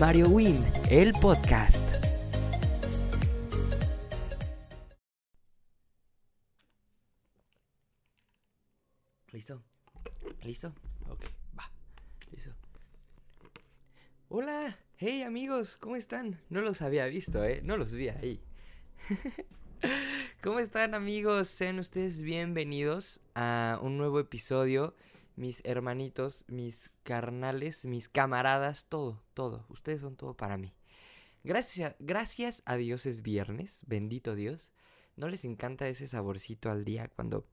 Mario Win, el podcast. ¿Listo? ¿Listo? Ok, va. Listo. Hola, hey amigos, ¿cómo están? No los había visto, ¿eh? No los vi ahí. ¿Cómo están amigos? Sean ustedes bienvenidos a un nuevo episodio. Mis hermanitos, mis carnales, mis camaradas, todo, todo. Ustedes son todo para mí. Gracias, gracias a Dios es viernes, bendito Dios. ¿No les encanta ese saborcito al día cuando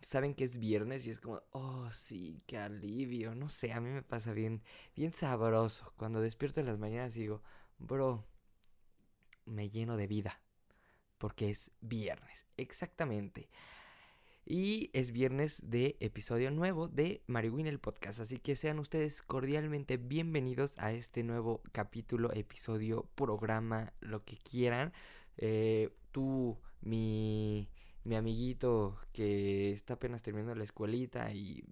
saben que es viernes y es como, oh sí, qué alivio? No sé, a mí me pasa bien, bien sabroso. Cuando despierto en las mañanas digo, bro, me lleno de vida. Porque es viernes, exactamente. Y es viernes de episodio nuevo de Mariwin el podcast. Así que sean ustedes cordialmente bienvenidos a este nuevo capítulo, episodio, programa, lo que quieran. Eh, tú, mi, mi amiguito que está apenas terminando la escuelita y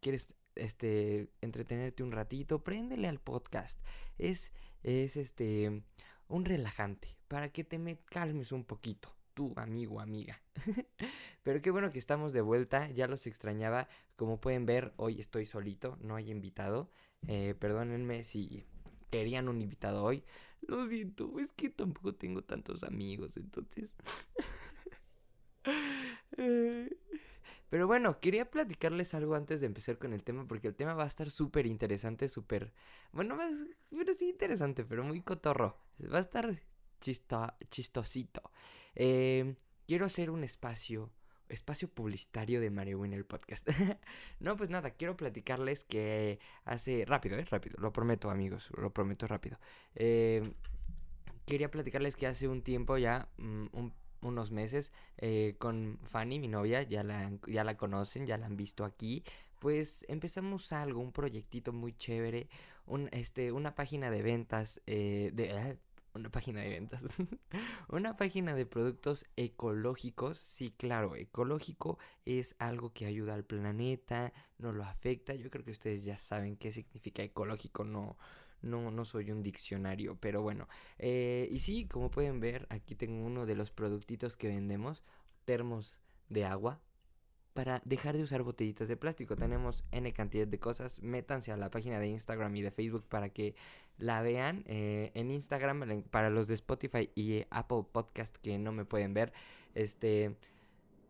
quieres este entretenerte un ratito, préndele al podcast. Es, es este un relajante para que te me calmes un poquito tu amigo, amiga. Pero qué bueno que estamos de vuelta, ya los extrañaba. Como pueden ver, hoy estoy solito, no hay invitado. Eh, perdónenme si querían un invitado hoy. Lo siento, es que tampoco tengo tantos amigos, entonces... Pero bueno, quería platicarles algo antes de empezar con el tema, porque el tema va a estar súper interesante, súper... Bueno, pero sí interesante, pero muy cotorro. Va a estar chistosito. Eh, quiero hacer un espacio, espacio publicitario de Mario en el podcast. no, pues nada, quiero platicarles que hace, rápido, eh, rápido, lo prometo amigos, lo prometo rápido. Eh, quería platicarles que hace un tiempo ya, mm, unos meses, eh, con Fanny, mi novia, ya la, ya la conocen, ya la han visto aquí, pues empezamos algo, un proyectito muy chévere, un, este, una página de ventas, eh, de, una página de ventas. una página de productos ecológicos. Sí, claro, ecológico es algo que ayuda al planeta, no lo afecta. Yo creo que ustedes ya saben qué significa ecológico, no, no, no soy un diccionario, pero bueno. Eh, y sí, como pueden ver, aquí tengo uno de los productitos que vendemos, termos de agua para dejar de usar botellitas de plástico. Tenemos N cantidad de cosas. Métanse a la página de Instagram y de Facebook para que la vean. Eh, en Instagram, para los de Spotify y Apple Podcast que no me pueden ver, este...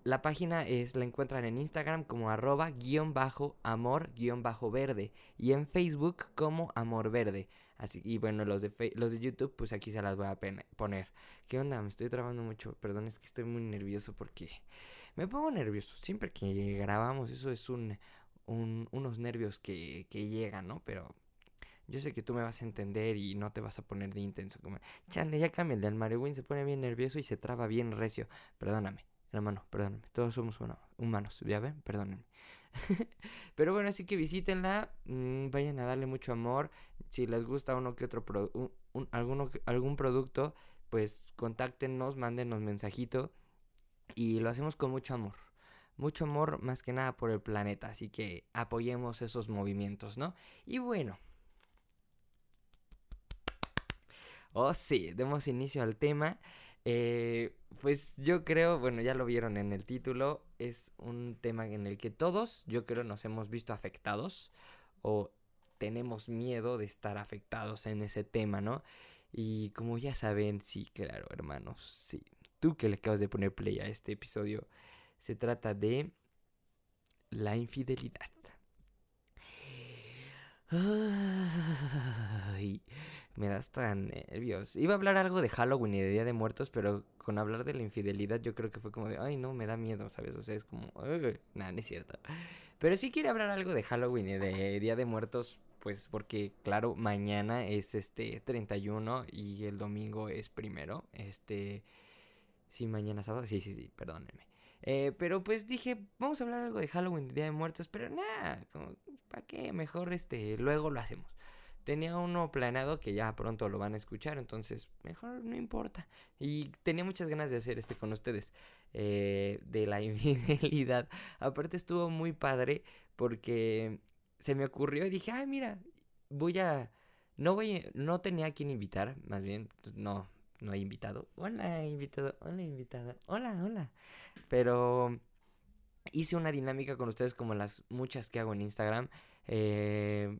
La página es, la encuentran en Instagram como arroba guion bajo amor guion bajo verde y en Facebook como amor verde. Así, y bueno, los de, los de YouTube, pues aquí se las voy a poner. ¿Qué onda? Me estoy trabando mucho. Perdón, es que estoy muy nervioso porque me pongo nervioso. Siempre que grabamos, eso es un, unos nervios que, que llegan, ¿no? Pero yo sé que tú me vas a entender y no te vas a poner de intenso. Como, chale, ya cambia el Mario Win, se pone bien nervioso y se traba bien recio. Perdóname, hermano, perdóname. Todos somos humanos, ¿ya ven? Perdónenme. Pero bueno, así que visítenla, mm, vayan a darle mucho amor. Si les gusta uno que otro alguno, algún producto, pues contáctenos, mándenos mensajito y lo hacemos con mucho amor. Mucho amor más que nada por el planeta, así que apoyemos esos movimientos, ¿no? Y bueno. Oh sí, demos inicio al tema. Eh, pues yo creo, bueno, ya lo vieron en el título, es un tema en el que todos, yo creo, nos hemos visto afectados o tenemos miedo de estar afectados en ese tema, ¿no? Y como ya saben, sí, claro, hermanos, sí. Que le acabas de poner play a este episodio, se trata de la infidelidad. Me das tan nervios. Iba a hablar algo de Halloween y de Día de Muertos, pero con hablar de la infidelidad yo creo que fue como de, ay no, me da miedo, ¿sabes? O sea, es como, nada, no es cierto. Pero sí quiero hablar algo de Halloween y de Día de Muertos, pues porque, claro, mañana es este 31 y el domingo es primero. Este, sí, mañana sábado, sí, sí, sí, perdónenme. Eh, pero pues dije, vamos a hablar algo de Halloween, Día de Muertos, pero nada, ¿para qué? Mejor este, luego lo hacemos. Tenía uno planeado que ya pronto lo van a escuchar, entonces mejor no importa. Y tenía muchas ganas de hacer este con ustedes, eh, de la infidelidad. Aparte estuvo muy padre porque se me ocurrió y dije, ay mira, voy a no voy, no tenía a quien invitar, más bien, pues, no, no he invitado. Hola, invitado, hola, invitada, hola, hola. Pero hice una dinámica con ustedes como las muchas que hago en Instagram. Eh,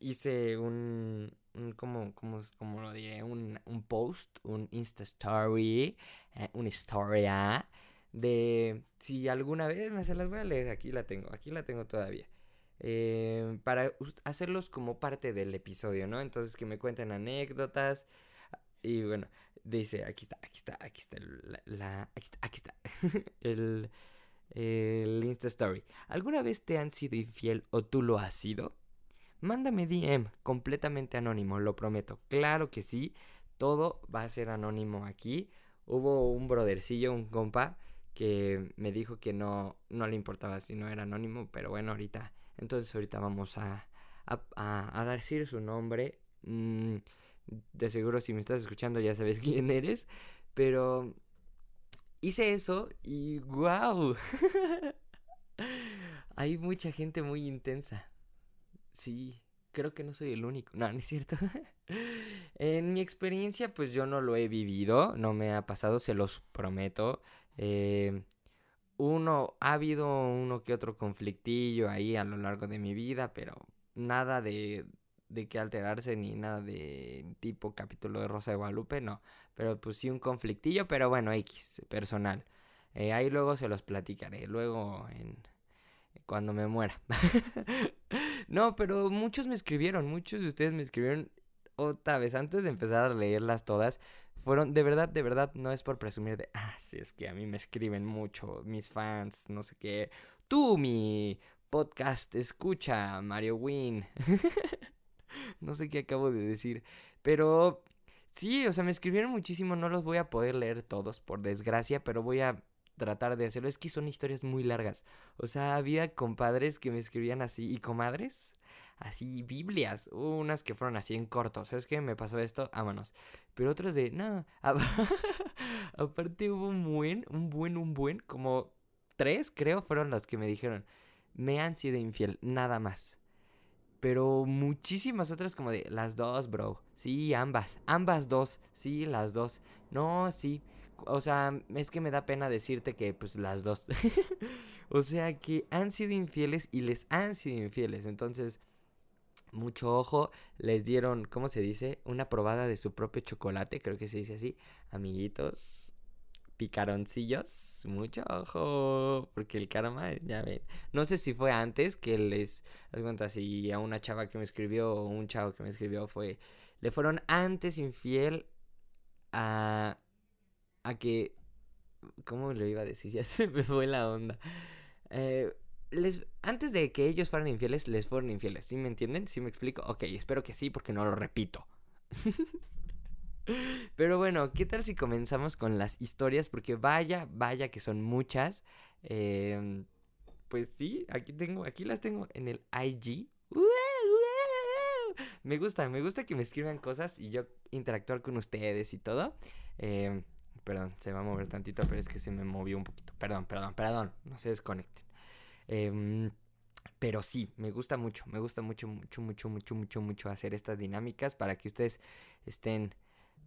hice un, un como, como, como lo diré, un, un post, un Insta Story, eh, una historia de si alguna vez me se las voy a leer, aquí la tengo, aquí la tengo todavía. Eh, para hacerlos como parte del episodio, ¿no? Entonces que me cuenten anécdotas. Y bueno, dice, aquí está, aquí está, aquí está, la, aquí está, aquí está. el, el Insta Story. ¿Alguna vez te han sido infiel o tú lo has sido? Mándame DM, completamente anónimo, lo prometo. Claro que sí, todo va a ser anónimo aquí. Hubo un brodercillo, un compa, que me dijo que no, no le importaba si no era anónimo, pero bueno, ahorita, entonces ahorita vamos a, a, a, decir su nombre. Mm, de seguro si me estás escuchando ya sabes quién eres, pero hice eso y wow. Hay mucha gente muy intensa. Sí, creo que no soy el único. No, no es cierto. en mi experiencia, pues yo no lo he vivido, no me ha pasado, se los prometo. Eh, uno, ha habido uno que otro conflictillo ahí a lo largo de mi vida, pero nada de, de que alterarse ni nada de tipo capítulo de Rosa de Guadalupe, no. Pero pues sí un conflictillo, pero bueno, X, personal. Eh, ahí luego se los platicaré, luego en, cuando me muera. no, pero muchos me escribieron, muchos de ustedes me escribieron otra vez antes de empezar a leerlas todas. Fueron, de verdad, de verdad, no es por presumir de, ah, sí, es que a mí me escriben mucho, mis fans, no sé qué. Tú, mi podcast, escucha, Mario Win. no sé qué acabo de decir, pero sí, o sea, me escribieron muchísimo, no los voy a poder leer todos, por desgracia, pero voy a tratar de hacerlo. Es que son historias muy largas. O sea, había compadres que me escribían así y comadres así Biblias, unas que fueron así en corto, ¿sabes qué? Me pasó esto, vámonos. Pero otras de, no, aparte hubo un buen, un buen, un buen, como tres creo fueron las que me dijeron, me han sido infiel, nada más. Pero muchísimas otras como de, las dos, bro. Sí, ambas, ambas dos, sí, las dos. No, sí. O sea, es que me da pena decirte que pues las dos. o sea, que han sido infieles y les han sido infieles. Entonces, mucho ojo, les dieron, ¿cómo se dice? Una probada de su propio chocolate, creo que se dice así, amiguitos, picaroncillos, mucho ojo, porque el karma, ya ven, no sé si fue antes que les, das cuenta, si a una chava que me escribió o un chavo que me escribió fue, le fueron antes infiel a, a que, ¿cómo lo iba a decir? Ya se me fue la onda. Eh, les, antes de que ellos fueran infieles, les fueron infieles. ¿Sí me entienden? ¿Sí me explico? Ok, espero que sí, porque no lo repito. Pero bueno, ¿qué tal si comenzamos con las historias? Porque vaya, vaya que son muchas. Em, pues sí, aquí tengo, aquí las tengo en el IG. Me gusta, me gusta que me escriban cosas y yo interactuar con ustedes y todo. Em, perdón, se va a mover tantito, pero es que se me movió un poquito. Perdón, perdón, perdón, no se desconecten. Em, pero sí, me gusta mucho, me gusta mucho, mucho, mucho, mucho, mucho, mucho hacer estas dinámicas para que ustedes estén,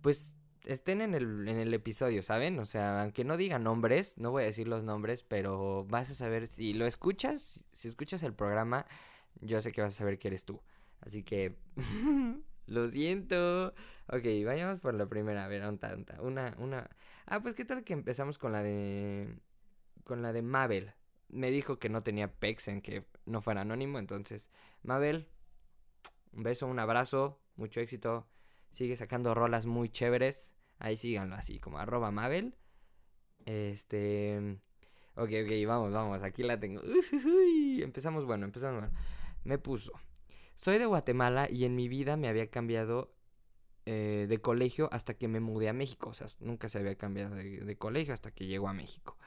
pues, estén en el, en el episodio, ¿saben? O sea, aunque no digan nombres, no voy a decir los nombres, pero vas a saber, si lo escuchas, si escuchas el programa, yo sé que vas a saber que eres tú. Así que, lo siento. Ok, vayamos por la primera, a ver, tanta, una, una... Ah, pues qué tal que empezamos con la de... Con la de Mabel me dijo que no tenía pex en que no fuera anónimo. Entonces, Mabel, un beso, un abrazo, mucho éxito. Sigue sacando rolas muy chéveres. Ahí síganlo así, como arroba Mabel. Este. Ok, ok, vamos, vamos, aquí la tengo. empezamos bueno, empezamos bueno. Me puso. Soy de Guatemala y en mi vida me había cambiado eh, de colegio hasta que me mudé a México. O sea, nunca se había cambiado de colegio hasta que llegó a México.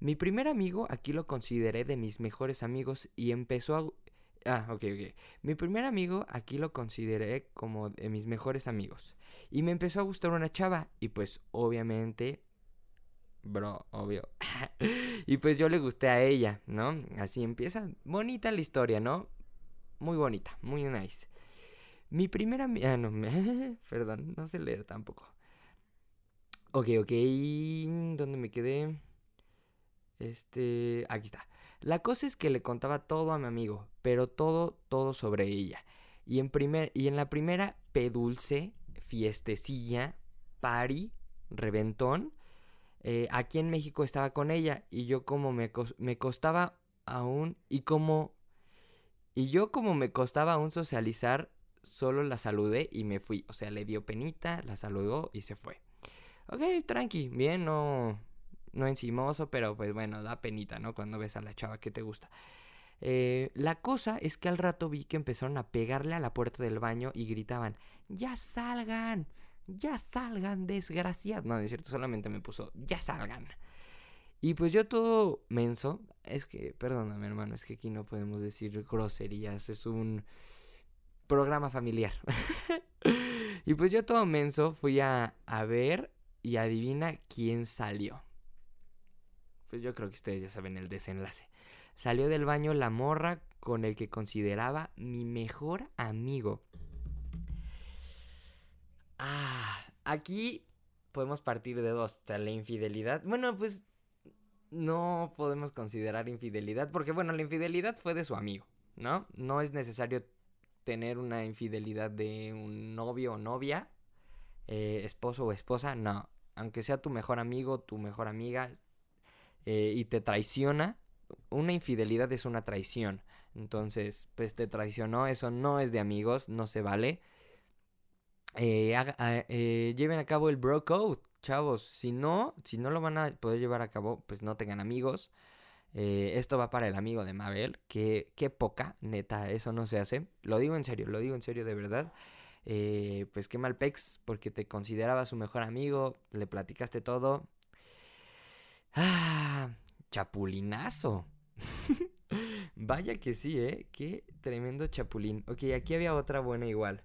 Mi primer amigo aquí lo consideré de mis mejores amigos y empezó a... Ah, ok, ok. Mi primer amigo aquí lo consideré como de mis mejores amigos. Y me empezó a gustar una chava. Y pues obviamente... Bro, obvio. y pues yo le gusté a ella, ¿no? Así empieza. Bonita la historia, ¿no? Muy bonita, muy nice. Mi primera... Ah, no, perdón, no sé leer tampoco. Ok, ok, ¿dónde me quedé? Este, aquí está. La cosa es que le contaba todo a mi amigo, pero todo, todo sobre ella. Y en, primer, y en la primera pedulce, fiestecilla, pari, reventón, eh, aquí en México estaba con ella y yo como me, me costaba aún y como y yo como me costaba aún socializar solo la saludé y me fui o sea le dio penita la saludó y se fue ok tranqui bien no no encimoso pero pues bueno da penita no cuando ves a la chava que te gusta eh, la cosa es que al rato vi que empezaron a pegarle a la puerta del baño y gritaban ya salgan ya salgan, desgraciados. No, es cierto, solamente me puso, ya salgan. Y pues yo todo menso, es que, perdóname hermano, es que aquí no podemos decir groserías, es un programa familiar. y pues yo todo menso fui a, a ver y adivina quién salió. Pues yo creo que ustedes ya saben el desenlace. Salió del baño la morra con el que consideraba mi mejor amigo. Ah, aquí podemos partir de dos. La infidelidad. Bueno, pues no podemos considerar infidelidad porque, bueno, la infidelidad fue de su amigo, ¿no? No es necesario tener una infidelidad de un novio o novia, eh, esposo o esposa, no. Aunque sea tu mejor amigo, tu mejor amiga eh, y te traiciona, una infidelidad es una traición. Entonces, pues te traicionó, eso no es de amigos, no se vale. Eh, eh, lleven a cabo el bro code, chavos. Si no, si no lo van a poder llevar a cabo, pues no tengan amigos. Esto va para el amigo de Mabel. Que, qué poca, neta, eso no se hace. Lo digo en serio, lo digo en serio de verdad. pues qué mal pex, porque te consideraba su mejor amigo, le platicaste todo. Ah, chapulinazo. Vaya que sí, ¿eh? Qué tremendo chapulín. Ok, aquí había otra buena igual.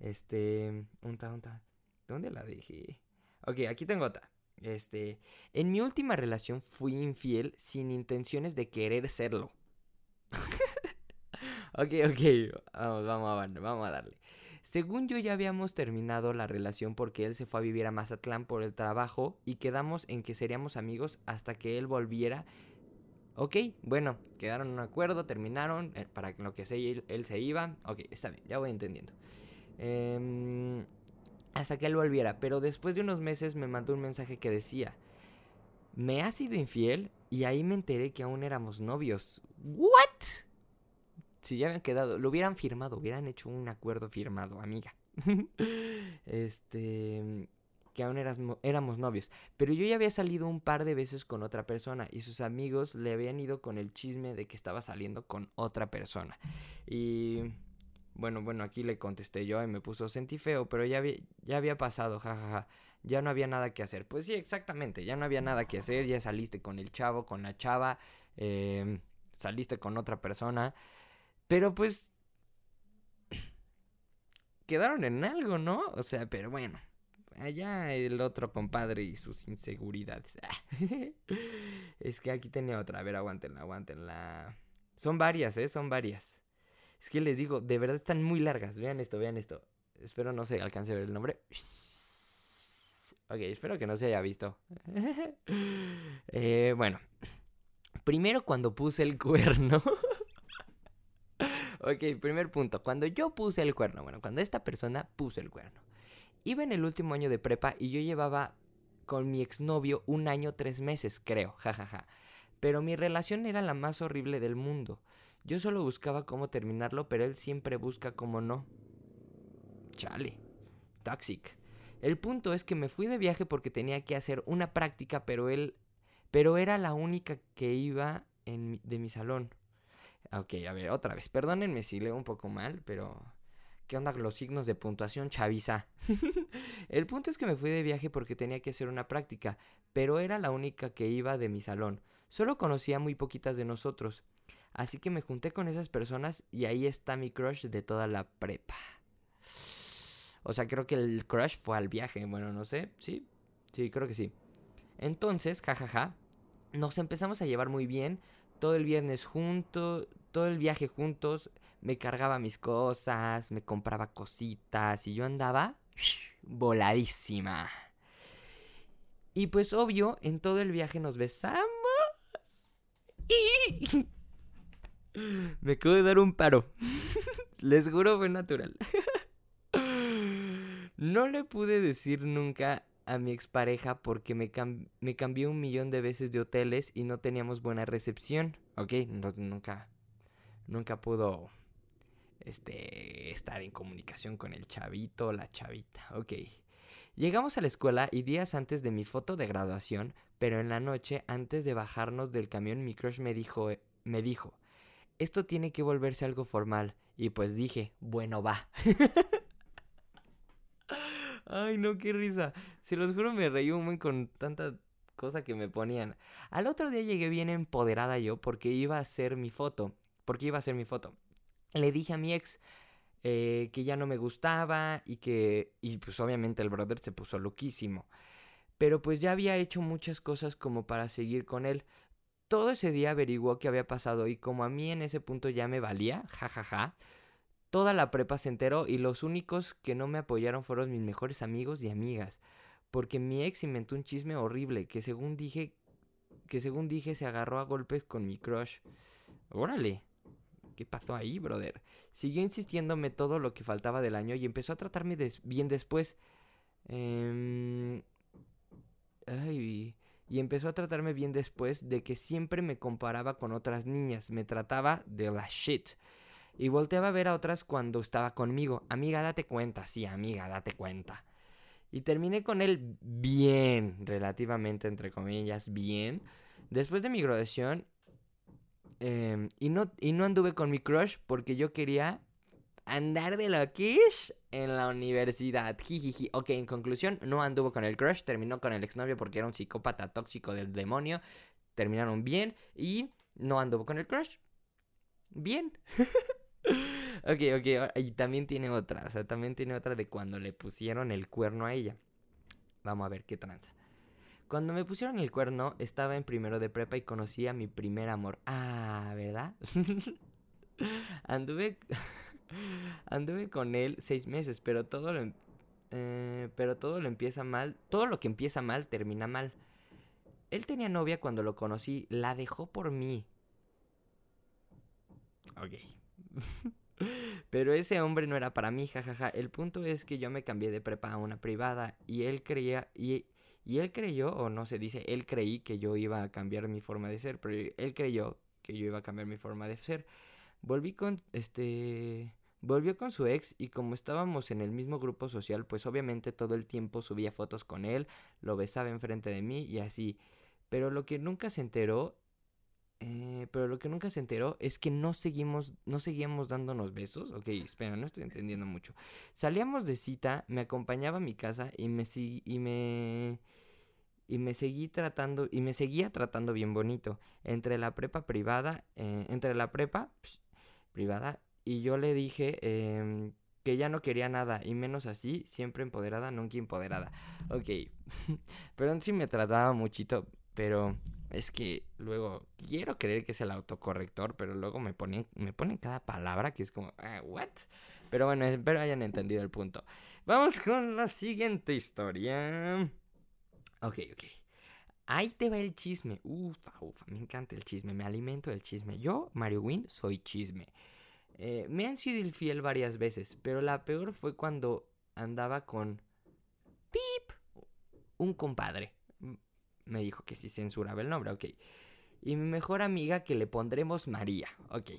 Este, unta, unta. ¿Dónde la dejé? Ok, aquí tengo otra. Este, en mi última relación fui infiel sin intenciones de querer serlo. ok, ok, vamos, vamos vamos a darle. Según yo ya habíamos terminado la relación porque él se fue a vivir a Mazatlán por el trabajo y quedamos en que seríamos amigos hasta que él volviera. Ok, bueno, quedaron un acuerdo, terminaron, eh, para lo que sé, él se iba. Ok, está bien, ya voy entendiendo. Em, hasta que él volviera. Pero después de unos meses me mandó un mensaje que decía, me ha sido infiel y ahí me enteré que aún éramos novios. ¿What? Si ya habían quedado, lo hubieran firmado, hubieran hecho un acuerdo firmado, amiga. este, que aún éramos novios. Pero yo ya había salido un par de veces con otra persona y sus amigos le habían ido con el chisme de que estaba saliendo con otra persona. Y bueno, bueno, aquí le contesté yo y me puso, sentí feo, pero ya había, ya había pasado, jajaja. Ya no había nada que hacer. Pues sí, exactamente, ya no había nada que hacer, ya saliste con el chavo, con la chava, em, saliste con otra persona. Pero pues... Quedaron en algo, ¿no? O sea, pero bueno. Allá el otro compadre y sus inseguridades. es que aquí tenía otra. A ver, aguántenla, aguántenla. Son varias, ¿eh? Son varias. Es que les digo, de verdad están muy largas. Vean esto, vean esto. Espero no se alcance a ver el nombre. Ok, espero que no se haya visto. eh, bueno. Primero cuando puse el cuerno. ok, primer punto. Cuando yo puse el cuerno, bueno, cuando esta persona puso el cuerno. Iba en el último año de prepa y yo llevaba con mi exnovio un año, tres meses, creo, jajaja. Pero mi relación era la más horrible del mundo. Yo solo buscaba cómo terminarlo, pero él siempre busca cómo no. Chale. Toxic. El punto es que me fui de viaje porque tenía que hacer una práctica, pero él... Pero era la única que iba de mi salón. Ok, a ver, otra vez. Perdónenme si leo un poco mal, pero... ¿Qué onda los signos de puntuación, chaviza? el punto es que me fui de viaje porque tenía que hacer una práctica, pero era la única que iba de mi salón. Solo conocía muy poquitas de nosotros. Así que me junté con esas personas y ahí está mi crush de toda la prepa. O sea, creo que el crush fue al viaje. Bueno, no sé. Sí, sí, creo que sí. Entonces, jajaja, nos empezamos a llevar muy bien. Todo el viernes juntos, todo el viaje juntos. me cargaba mis cosas, me compraba cositas y yo andaba voladísima. Y pues obvio, en todo el viaje nos besamos. Y... Me acabo de dar un paro. Les juro fue natural. No le pude decir nunca a mi expareja porque me, me cambié un millón de veces de hoteles y no teníamos buena recepción. Ok, nunca, nunca pudo este, estar en comunicación con el chavito o la chavita. Ok. Llegamos a la escuela y días antes de mi foto de graduación, pero en la noche, antes de bajarnos del camión, mi crush me dijo, me dijo, esto tiene que volverse algo formal. Y pues dije, bueno, va. Ay, no, qué risa. Se los juro, me reí un con tanta cosa que me ponían. Al otro día llegué bien empoderada yo porque iba a hacer mi foto. Porque iba a hacer mi foto. Le dije a mi ex eh, que ya no me gustaba y que... Y pues obviamente el brother se puso loquísimo. Pero pues ya había hecho muchas cosas como para seguir con él. Todo ese día averiguó qué había pasado y como a mí en ese punto ya me valía, jajaja, ja, ja, Toda la prepa se enteró y los únicos que no me apoyaron fueron mis mejores amigos y amigas. Porque mi ex inventó un chisme horrible que según dije que según dije se agarró a golpes con mi crush. Órale. ¿Qué pasó ahí, brother? Siguió insistiéndome todo lo que faltaba del año y empezó a tratarme bien después. Em, ay, y empezó a tratarme bien después de que siempre me comparaba con otras niñas. Me trataba de la shit. Y volteaba a ver a otras cuando estaba conmigo. Amiga, date cuenta. Sí, amiga, date cuenta. Y terminé con él bien, relativamente, entre comillas, bien. Después de mi graduación. Em, y, no, y no anduve con mi crush porque yo quería andar de la quiche en la universidad. Jijiji. Ok, en conclusión, no anduvo con el crush. Terminó con el exnovio porque era un psicópata tóxico del demonio. Terminaron bien. Y no anduvo con el crush. Bien. ok, ok, y también tiene otra, o sea, también tiene otra de cuando le pusieron el cuerno a ella. Vamos a ver qué tranza. Cuando me pusieron el cuerno, estaba en primero de prepa y conocí a mi primer amor. Ah, ¿verdad? anduve, anduve con él seis meses, pero todo lo, em, eh, pero todo lo empieza mal. Todo lo que empieza mal termina mal. Él tenía novia cuando lo conocí, la dejó por mí. Ok. Pero ese hombre no era para mí, jajaja. El punto es que yo me cambié de prepa a una privada y él creía y, y él creyó, o no se dice, él creí que yo iba a cambiar mi forma de ser, pero él creyó que yo iba a cambiar mi forma de ser. Volví con este volvió con su ex y como estábamos en el mismo grupo social, pues obviamente todo el tiempo subía fotos con él, lo besaba enfrente de mí y así. Pero lo que nunca se enteró eh, pero lo que nunca se enteró es que no seguimos, no seguíamos dándonos besos. Ok, espera, no estoy entendiendo mucho. Salíamos de cita, me acompañaba a mi casa y me y me y me seguí tratando y me seguía tratando bien bonito entre la prepa privada, eh, entre la prepa privada y yo le dije em, que ya no quería nada y menos así, siempre empoderada, nunca empoderada. Ok, pero sí me trataba muchito, pero es que luego quiero creer que es el autocorrector, pero luego me ponen, me ponen cada palabra que es como, ah, ¿what? Pero bueno, espero hayan entendido el punto. Vamos con la siguiente historia. Ok, ok. Ahí te va el chisme. Ufa, ufa, me encanta el chisme, me alimento del chisme. Yo, Mario Win, soy chisme. Eh, me han sido infiel varias veces, pero la peor fue cuando andaba con... ¡Pip! Un compadre me dijo que si censuraba el nombre, ok. Y mi mejor amiga que le pondremos María, ok.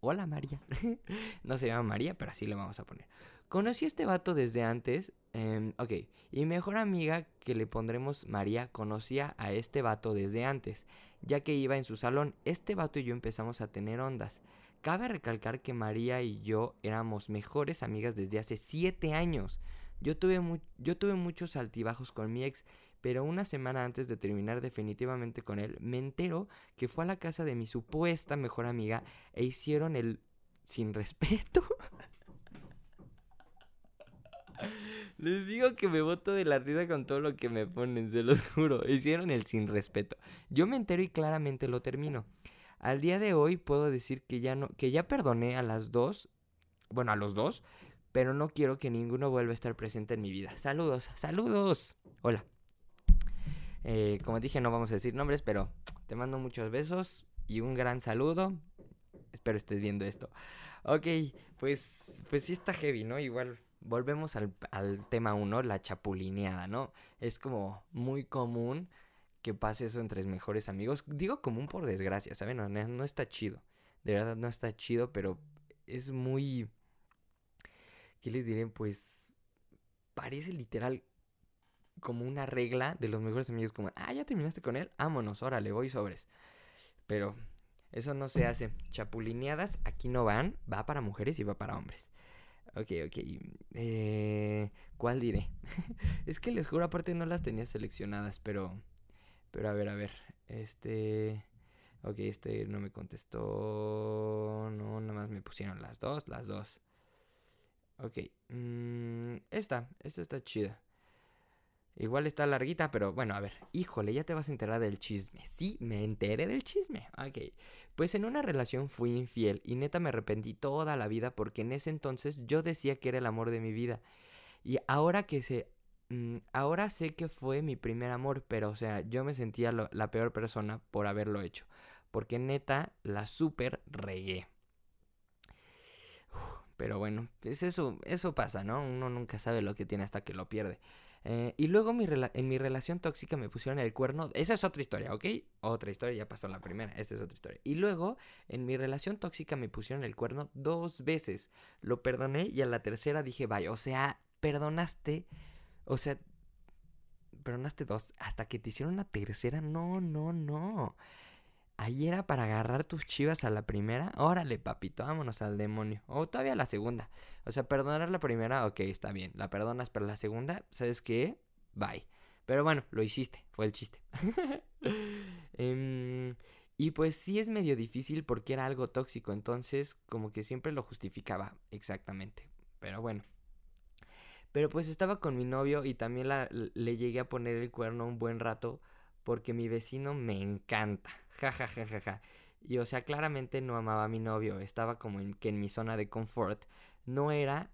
Hola María. no se llama María, pero así le vamos a poner. Conocí a este vato desde antes. Em, ok. Y mi mejor amiga que le pondremos María conocía a este vato desde antes. Ya que iba en su salón, este vato y yo empezamos a tener ondas. Cabe recalcar que María y yo éramos mejores amigas desde hace 7 años. Yo tuve, yo tuve muchos altibajos con mi ex pero una semana antes de terminar definitivamente con él, me entero que fue a la casa de mi supuesta mejor amiga e hicieron el sin respeto. Les digo que me boto de la risa con todo lo que me ponen, se los juro. Hicieron el sin respeto. Yo me entero y claramente lo termino. Al día de hoy puedo decir que ya no, que ya perdoné a las dos, bueno, a los dos, pero no quiero que ninguno vuelva a estar presente en mi vida. Saludos, saludos. Hola. Eh, como dije, no vamos a decir nombres, pero te mando muchos besos y un gran saludo. Espero estés viendo esto. Ok, pues, pues sí está heavy, ¿no? Igual volvemos al, al tema 1, la chapulineada, ¿no? Es como muy común que pase eso entre mejores amigos. Digo común por desgracia, ¿saben? No, no está chido. De verdad no está chido, pero es muy... ¿Qué les diré? Pues parece literal como una regla de los mejores amigos, como, ah, ya terminaste con él, vámonos, órale, voy sobres. Pero eso no se hace. Chapulineadas aquí no van, va para mujeres y va para hombres. Ok, ok. Eh, ¿Cuál diré? es que les juro, aparte no las tenía seleccionadas, pero... Pero a ver, a ver. Este... Ok, este no me contestó. No, nada más me pusieron las dos, las dos. Ok. Mm, esta, esta está chida. Igual está larguita, pero bueno, a ver. Híjole, ya te vas a enterar del chisme. Sí, me enteré del chisme. Ok. Pues en una relación fui infiel y neta me arrepentí toda la vida porque en ese entonces yo decía que era el amor de mi vida. Y ahora que se... Mm, ahora sé que fue mi primer amor, pero o sea, yo me sentía la peor persona por haberlo hecho. Porque neta, la super regué. pero bueno, pues eso, eso pasa, ¿no? Uno nunca sabe lo que tiene hasta que lo pierde. Eh, y luego en mi relación tóxica me pusieron el cuerno. Esa es otra historia, ¿ok? Otra historia, ya pasó la primera. Esa es otra historia. Y luego en mi relación tóxica me pusieron el cuerno dos veces. Lo perdoné y a la tercera dije, vaya, o sea, perdonaste. O sea, perdonaste dos. Hasta que te hicieron una tercera. No, no, no. Ahí era para agarrar tus chivas a la primera. Órale, papito, vámonos al demonio. O todavía la segunda. O sea, perdonar la primera, ok, está bien. La perdonas, pero la segunda, ¿sabes qué? Bye. Pero bueno, lo hiciste, fue el chiste. Em, y pues sí es medio difícil porque era algo tóxico, entonces como que siempre lo justificaba exactamente. Pero bueno. Pero pues estaba con mi novio y también le llegué a poner el cuerno un buen rato porque mi vecino me encanta. Ja, ja, ja, ja, ja. Y o sea, claramente no amaba a mi novio, estaba como en, que en mi zona de confort. No era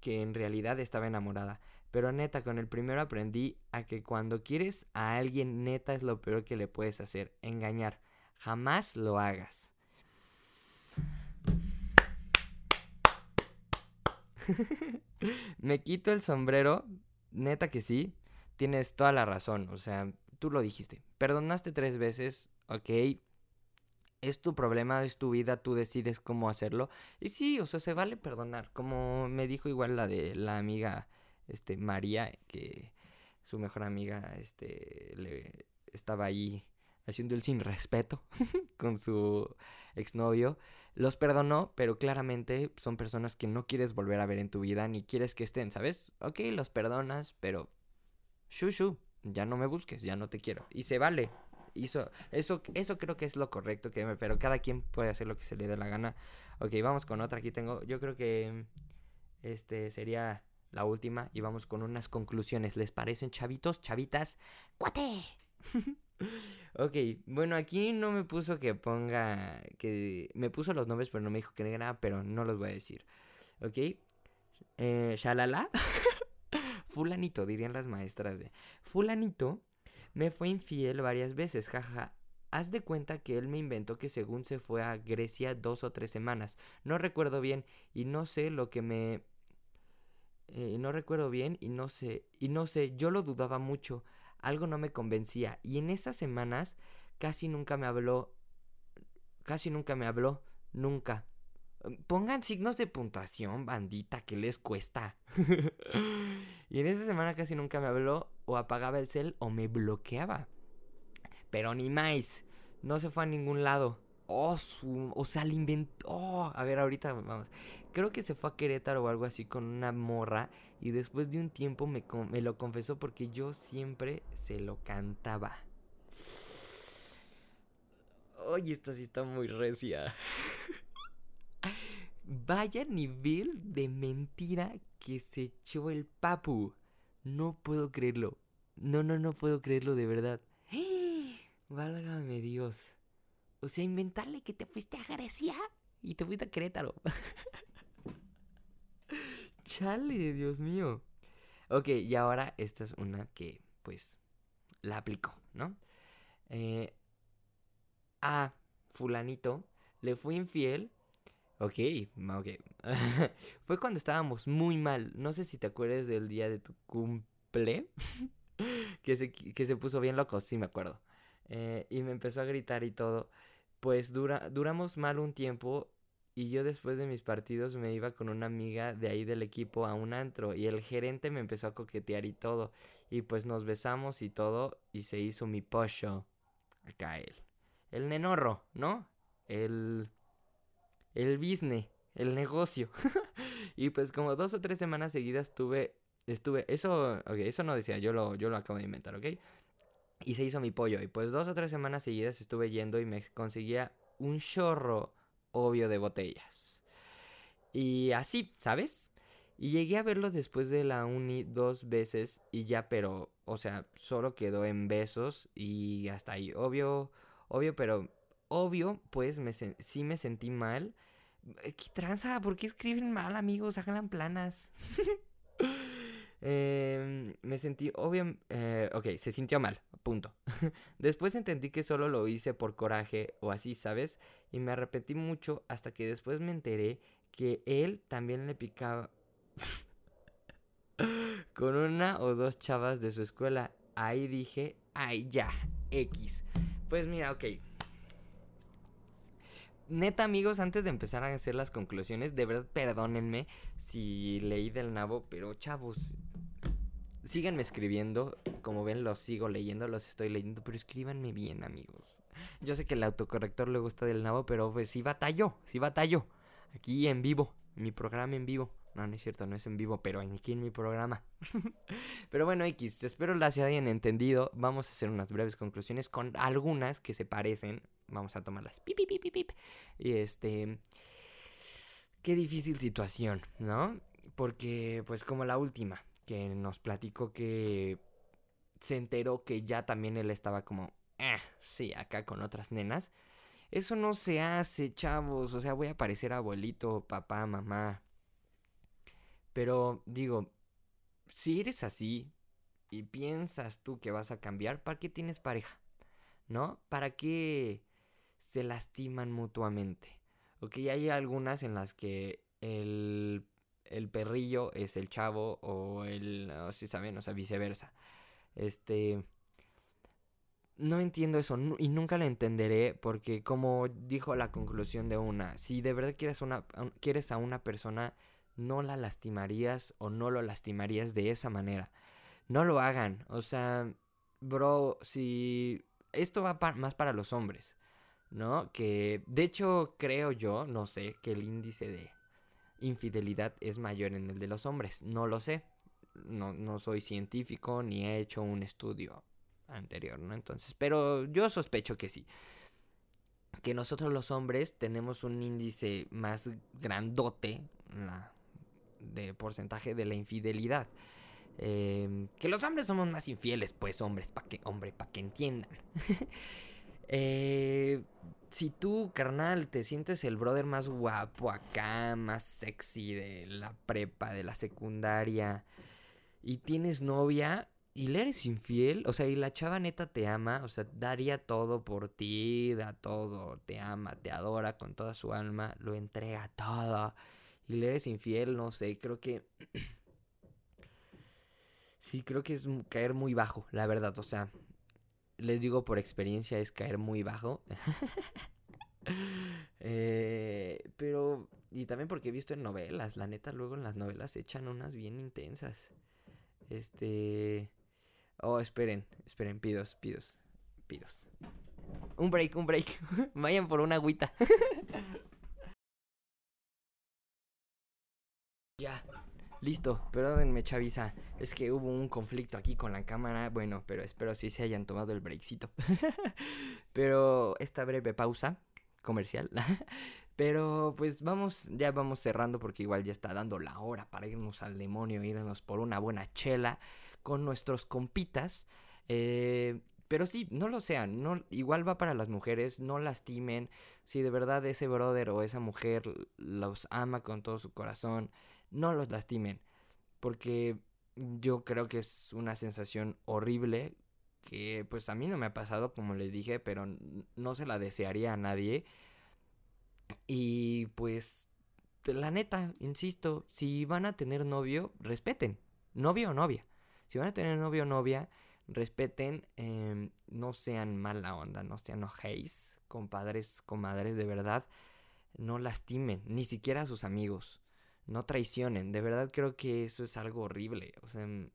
que en realidad estaba enamorada. Pero neta, con el primero aprendí a que cuando quieres a alguien, neta es lo peor que le puedes hacer, engañar. Jamás lo hagas. Me quito el sombrero, neta que sí, tienes toda la razón, o sea, tú lo dijiste, perdonaste tres veces, ok, es tu problema, es tu vida, tú decides cómo hacerlo. Y sí, o sea, se vale perdonar. Como me dijo igual la de la amiga, este, María, que su mejor amiga, este, le estaba ahí haciendo el sin respeto con su exnovio. Los perdonó, pero claramente son personas que no quieres volver a ver en tu vida ni quieres que estén, ¿sabes? Ok, los perdonas, pero... Shushu, ya no me busques, ya no te quiero. Y se vale. Hizo, eso, eso creo que es lo correcto, que pero cada quien puede hacer lo que se le dé la gana. Ok, vamos con otra. Aquí tengo, yo creo que este sería la última y vamos con unas conclusiones. ¿Les parecen chavitos, chavitas? ¡Cuate! ok, bueno, aquí no me puso que ponga, que me puso los nombres, pero no me dijo que era, pero no los voy a decir. Ok, eh, Shalala. Fulanito, dirían las maestras de. Fulanito me fue infiel varias veces, jaja. Haz de cuenta que él me inventó que según se fue a Grecia dos o tres semanas. No recuerdo bien y no sé lo que me... Eh, no recuerdo bien y no sé... Y no sé, yo lo dudaba mucho. Algo no me convencía. Y en esas semanas casi nunca me habló. Casi nunca me habló. Nunca. Pongan signos de puntuación, bandita, que les cuesta. y en esa semana casi nunca me habló, o apagaba el cel, o me bloqueaba. Pero ni más, no se fue a ningún lado. Oh, o sea, le inventó. Oh, a ver, ahorita vamos. Creo que se fue a Querétaro o algo así con una morra. Y después de un tiempo me, me lo confesó porque yo siempre se lo cantaba. Oye, esta sí está muy recia. Vaya nivel de mentira que se echó el papu. No puedo creerlo. No, no, no puedo creerlo de verdad. Válgame Dios. O sea, inventarle que te fuiste a Grecia y te fuiste a Querétaro. Chale, Dios mío. Ok, y ahora esta es una que, pues, la aplico, ¿no? Eh, a fulanito le fui infiel. Ok, ok. Fue cuando estábamos muy mal. No sé si te acuerdas del día de tu cumple. que, se, que se puso bien loco, sí me acuerdo. Eh, y me empezó a gritar y todo. Pues dura, duramos mal un tiempo y yo después de mis partidos me iba con una amiga de ahí del equipo a un antro y el gerente me empezó a coquetear y todo. Y pues nos besamos y todo y se hizo mi pollo. Acá él. El nenorro, ¿no? El... El business, el negocio. y pues como dos o tres semanas seguidas tuve... Estuve... Eso... Ok, eso no decía, yo lo, yo lo acabo de inventar, ¿ok? Y se hizo mi pollo. Y pues dos o tres semanas seguidas estuve yendo y me conseguía un chorro obvio de botellas. Y así, ¿sabes? Y llegué a verlo después de la uni dos veces y ya, pero, o sea, solo quedó en besos y hasta ahí. Obvio, obvio, pero obvio, pues me sí me sentí mal. ¿Qué tranza? ¿Por qué escriben mal, amigos? Hagan planas. eh, me sentí, obvio, eh, ok, se sintió mal, punto. después entendí que solo lo hice por coraje o así, ¿sabes? Y me arrepentí mucho hasta que después me enteré que él también le picaba con una o dos chavas de su escuela. Ahí dije, ay ya, X. Pues mira, ok. Neta, amigos, antes de empezar a hacer las conclusiones, de verdad perdónenme si leí del nabo, pero chavos, síganme escribiendo. Como ven, los sigo leyendo, los estoy leyendo, pero escríbanme bien, amigos. Yo sé que el autocorrector le gusta del nabo, pero pues sí batallo, sí batallo. Aquí en vivo, mi programa en vivo. No, no es cierto, no es en vivo, pero aquí en mi programa. pero bueno, X, espero las hayan entendido. Vamos a hacer unas breves conclusiones con algunas que se parecen. Vamos a tomarlas. Pip, pip. Y este... Qué difícil situación, ¿no? Porque, pues como la última, que nos platicó que se enteró que ya también él estaba como, eh, sí, acá con otras nenas. Eso no se hace, chavos. O sea, voy a parecer abuelito, papá, mamá. Pero digo, si eres así y piensas tú que vas a cambiar, ¿para qué tienes pareja? ¿No? ¿Para qué se lastiman mutuamente? Ok, hay algunas en las que el, el perrillo es el chavo o el, o si saben, o sea, viceversa. Este, no entiendo eso y nunca lo entenderé porque como dijo la conclusión de una, si de verdad quieres, una, quieres a una persona no la lastimarías o no lo lastimarías de esa manera. No lo hagan. O sea, bro, si esto va más para los hombres, ¿no? Que de hecho creo yo, no sé, que el índice de infidelidad es mayor en el de los hombres. No lo sé. No, no soy científico ni he hecho un estudio anterior, ¿no? Entonces, pero yo sospecho que sí. Que nosotros los hombres tenemos un índice más grandote, de porcentaje de la infidelidad. Em, que los hombres somos más infieles, pues hombres, para que, hombre, para que entiendan. Eh, si tú, carnal, te sientes el brother más guapo acá, más sexy de la prepa, de la secundaria, y tienes novia y le eres infiel, o sea, y la chava neta te ama, o sea, daría todo por ti, da todo, te ama, te adora con toda su alma, lo entrega todo y le eres infiel, no sé, creo que... sí, creo que es caer muy bajo, la verdad, o sea, les digo por experiencia es caer muy bajo. eh, pero, y también porque he visto en novelas, la neta, luego en las novelas se echan unas bien intensas. Este... Oh, esperen, esperen, pidos, pidos, pidos. Un break, un break. Vayan por una agüita. Ya, listo, perdónenme chaviza, es que hubo un conflicto aquí con la cámara, bueno, pero espero sí se hayan tomado el breakcito. pero esta breve pausa comercial, pero pues vamos, ya vamos cerrando porque igual ya está dando la hora para irnos al demonio, irnos por una buena chela con nuestros compitas. Eh, pero sí, no lo sean, no, igual va para las mujeres, no lastimen, si de verdad ese brother o esa mujer los ama con todo su corazón, no los lastimen, porque yo creo que es una sensación horrible que pues a mí no me ha pasado como les dije, pero no se la desearía a nadie. Y pues la neta, insisto, si van a tener novio, respeten, novio o novia. Si van a tener novio o novia, respeten, em, no sean mala onda, no sean ojéis, compadres, comadres, de verdad, no lastimen, ni siquiera a sus amigos, no traicionen, de verdad creo que eso es algo horrible, o sea, em,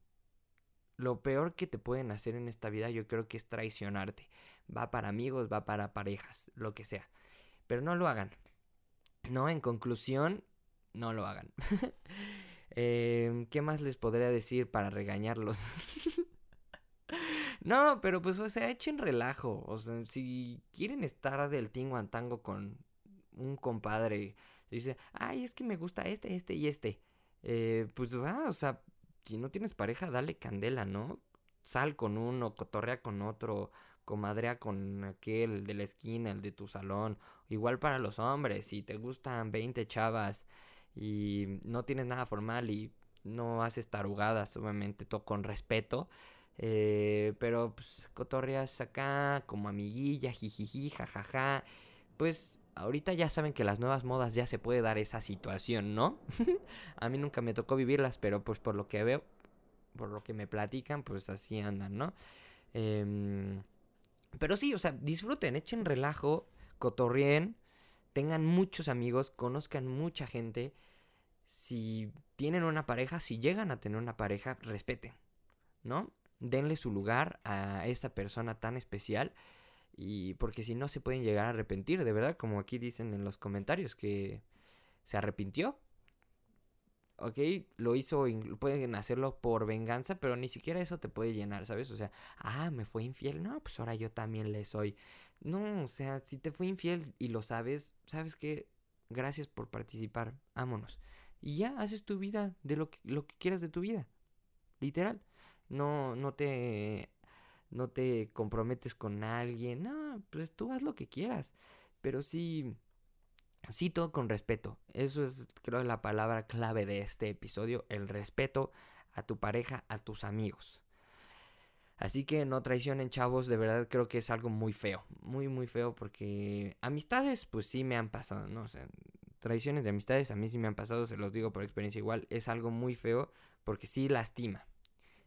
lo peor que te pueden hacer en esta vida yo creo que es traicionarte, va para amigos, va para parejas, lo que sea, pero no lo hagan, no, en conclusión, no lo hagan. Em, ¿Qué más les podría decir para regañarlos? No, pero pues, o sea, echen relajo. O sea, si quieren estar del tingo al tango con un compadre, dice, ay, es que me gusta este, este y este. Eh, pues, ah, o sea, si no tienes pareja, dale candela, ¿no? Sal con uno, cotorrea con otro, comadrea con aquel de la esquina, el de tu salón. Igual para los hombres, si te gustan 20 chavas y no tienes nada formal y no haces tarugadas, obviamente, todo con respeto eh, pero pues cotorreas acá como amiguilla, jijiji, jajaja. Pues ahorita ya saben que las nuevas modas ya se puede dar esa situación, ¿no? a mí nunca me tocó vivirlas, pero pues por lo que veo, por lo que me platican, pues así andan, ¿no? Em, pero sí, o sea, disfruten, echen relajo, cotorreen, tengan muchos amigos, conozcan mucha gente. Si tienen una pareja, si llegan a tener una pareja, respeten, ¿no? denle su lugar a esa persona tan especial y porque si no se pueden llegar a arrepentir, de verdad, como aquí dicen en los comentarios que se arrepintió. Ok, lo hizo, pueden hacerlo por venganza, pero ni siquiera eso te puede llenar, ¿sabes? O sea, ah, me fue infiel, no, pues ahora yo también le soy. No, o sea, si te fue infiel y lo sabes, ¿sabes qué? Gracias por participar, vámonos. Y ya haces tu vida de lo que, lo que quieras de tu vida. Literal. No, no te, no te comprometes con alguien. No, pues tú haz lo que quieras. Pero sí, sí todo con respeto. Eso es, creo, la palabra clave de este episodio. El respeto a tu pareja, a tus amigos. Así que no traicionen, chavos. De verdad creo que es algo muy feo. Muy, muy feo porque amistades, pues sí me han pasado, ¿no? O traiciones de amistades a mí sí me han pasado, se los digo por experiencia igual. Es algo muy feo porque sí lastima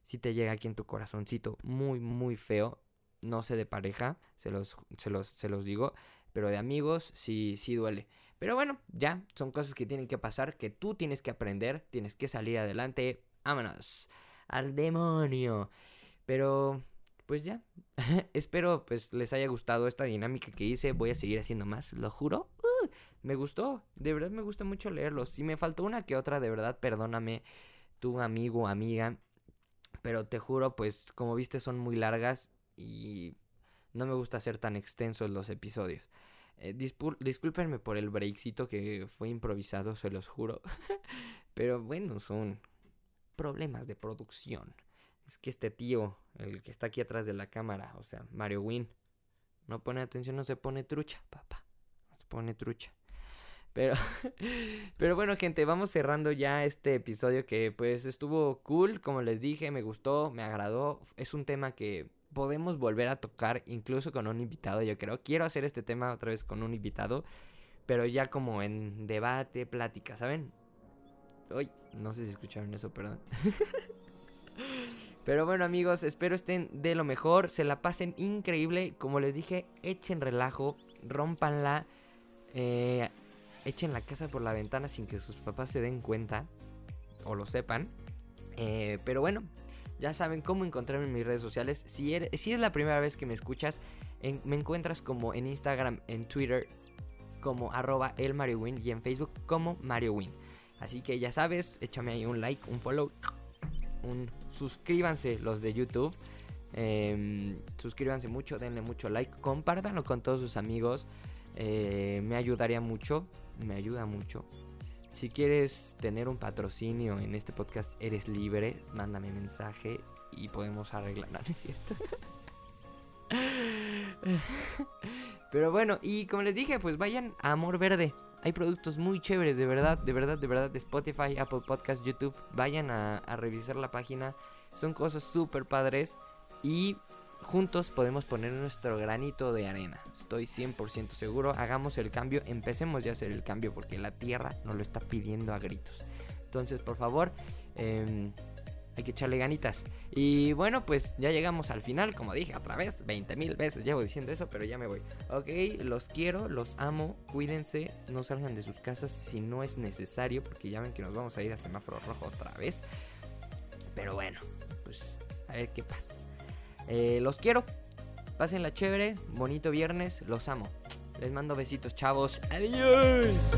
si te llega aquí en tu corazoncito muy, muy feo. No sé de pareja, se los, se los, se los digo. Pero de amigos sí, sí duele. Pero bueno, ya son cosas que tienen que pasar, que tú tienes que aprender, tienes que salir adelante. Vámonos. Al demonio. Pero, pues ya. Espero pues les haya gustado esta dinámica que hice. Voy a seguir haciendo más, lo juro. Uh, me gustó. De verdad me gusta mucho leerlos. Si me faltó una que otra, de verdad, perdóname, tu amigo, amiga. Pero te juro, pues como viste son muy largas y no me gusta ser tan extensos los episodios. Eh, discúlpenme por el breakcito que fue improvisado, se los juro. Pero bueno, son problemas de producción. Es que este tío, el que está aquí atrás de la cámara, o sea, Mario Win, no pone atención, no se pone trucha, papá. No se pone trucha. Pero, pero bueno, gente, vamos cerrando ya este episodio que pues estuvo cool, como les dije, me gustó, me agradó. Es un tema que podemos volver a tocar incluso con un invitado, yo creo. Quiero hacer este tema otra vez con un invitado, pero ya como en debate, plática, ¿saben? Uy, no sé si escucharon eso, perdón. Pero bueno amigos, espero estén de lo mejor, se la pasen increíble, como les dije, echen relajo, rompanla, eh, echen la casa por la ventana sin que sus papás se den cuenta o lo sepan. Eh, pero bueno, ya saben cómo encontrarme en mis redes sociales. Si, si es la primera vez que me escuchas, me encuentras como en Instagram, en Twitter, como arroba el y en Facebook como Mario Win. Así que ya sabes, échame ahí un like, un follow, un suscríbanse los de YouTube. Em, suscríbanse mucho, denle mucho like, compártanlo con todos sus amigos. Eh, me ayudaría mucho, me ayuda mucho. Si quieres tener un patrocinio en este podcast, eres libre, mándame mensaje y podemos arreglar, ¿no es cierto? Pero bueno, y como les dije, pues vayan a Amor Verde. Hay productos muy chéveres, de verdad, de verdad, de verdad, de Spotify, Apple Podcast, YouTube. Vayan a, a revisar la página. Son cosas súper padres. Y juntos podemos poner nuestro granito de arena. Estoy 100% seguro. Hagamos el cambio. Empecemos ya a hacer el cambio porque la tierra nos lo está pidiendo a gritos. Entonces, por favor, eh, hay que echarle ganitas. Y bueno, pues ya llegamos al final, como dije otra vez, 20 mil veces llevo diciendo eso, pero ya me voy. Ok, los quiero, los amo, cuídense, no salgan de sus casas si no es necesario, porque ya ven que nos vamos a ir a semáforo rojo otra vez. Pero bueno, pues a ver qué pasa. Eh, los quiero, pásenla chévere, bonito viernes, los amo. Les mando besitos, chavos. Adiós.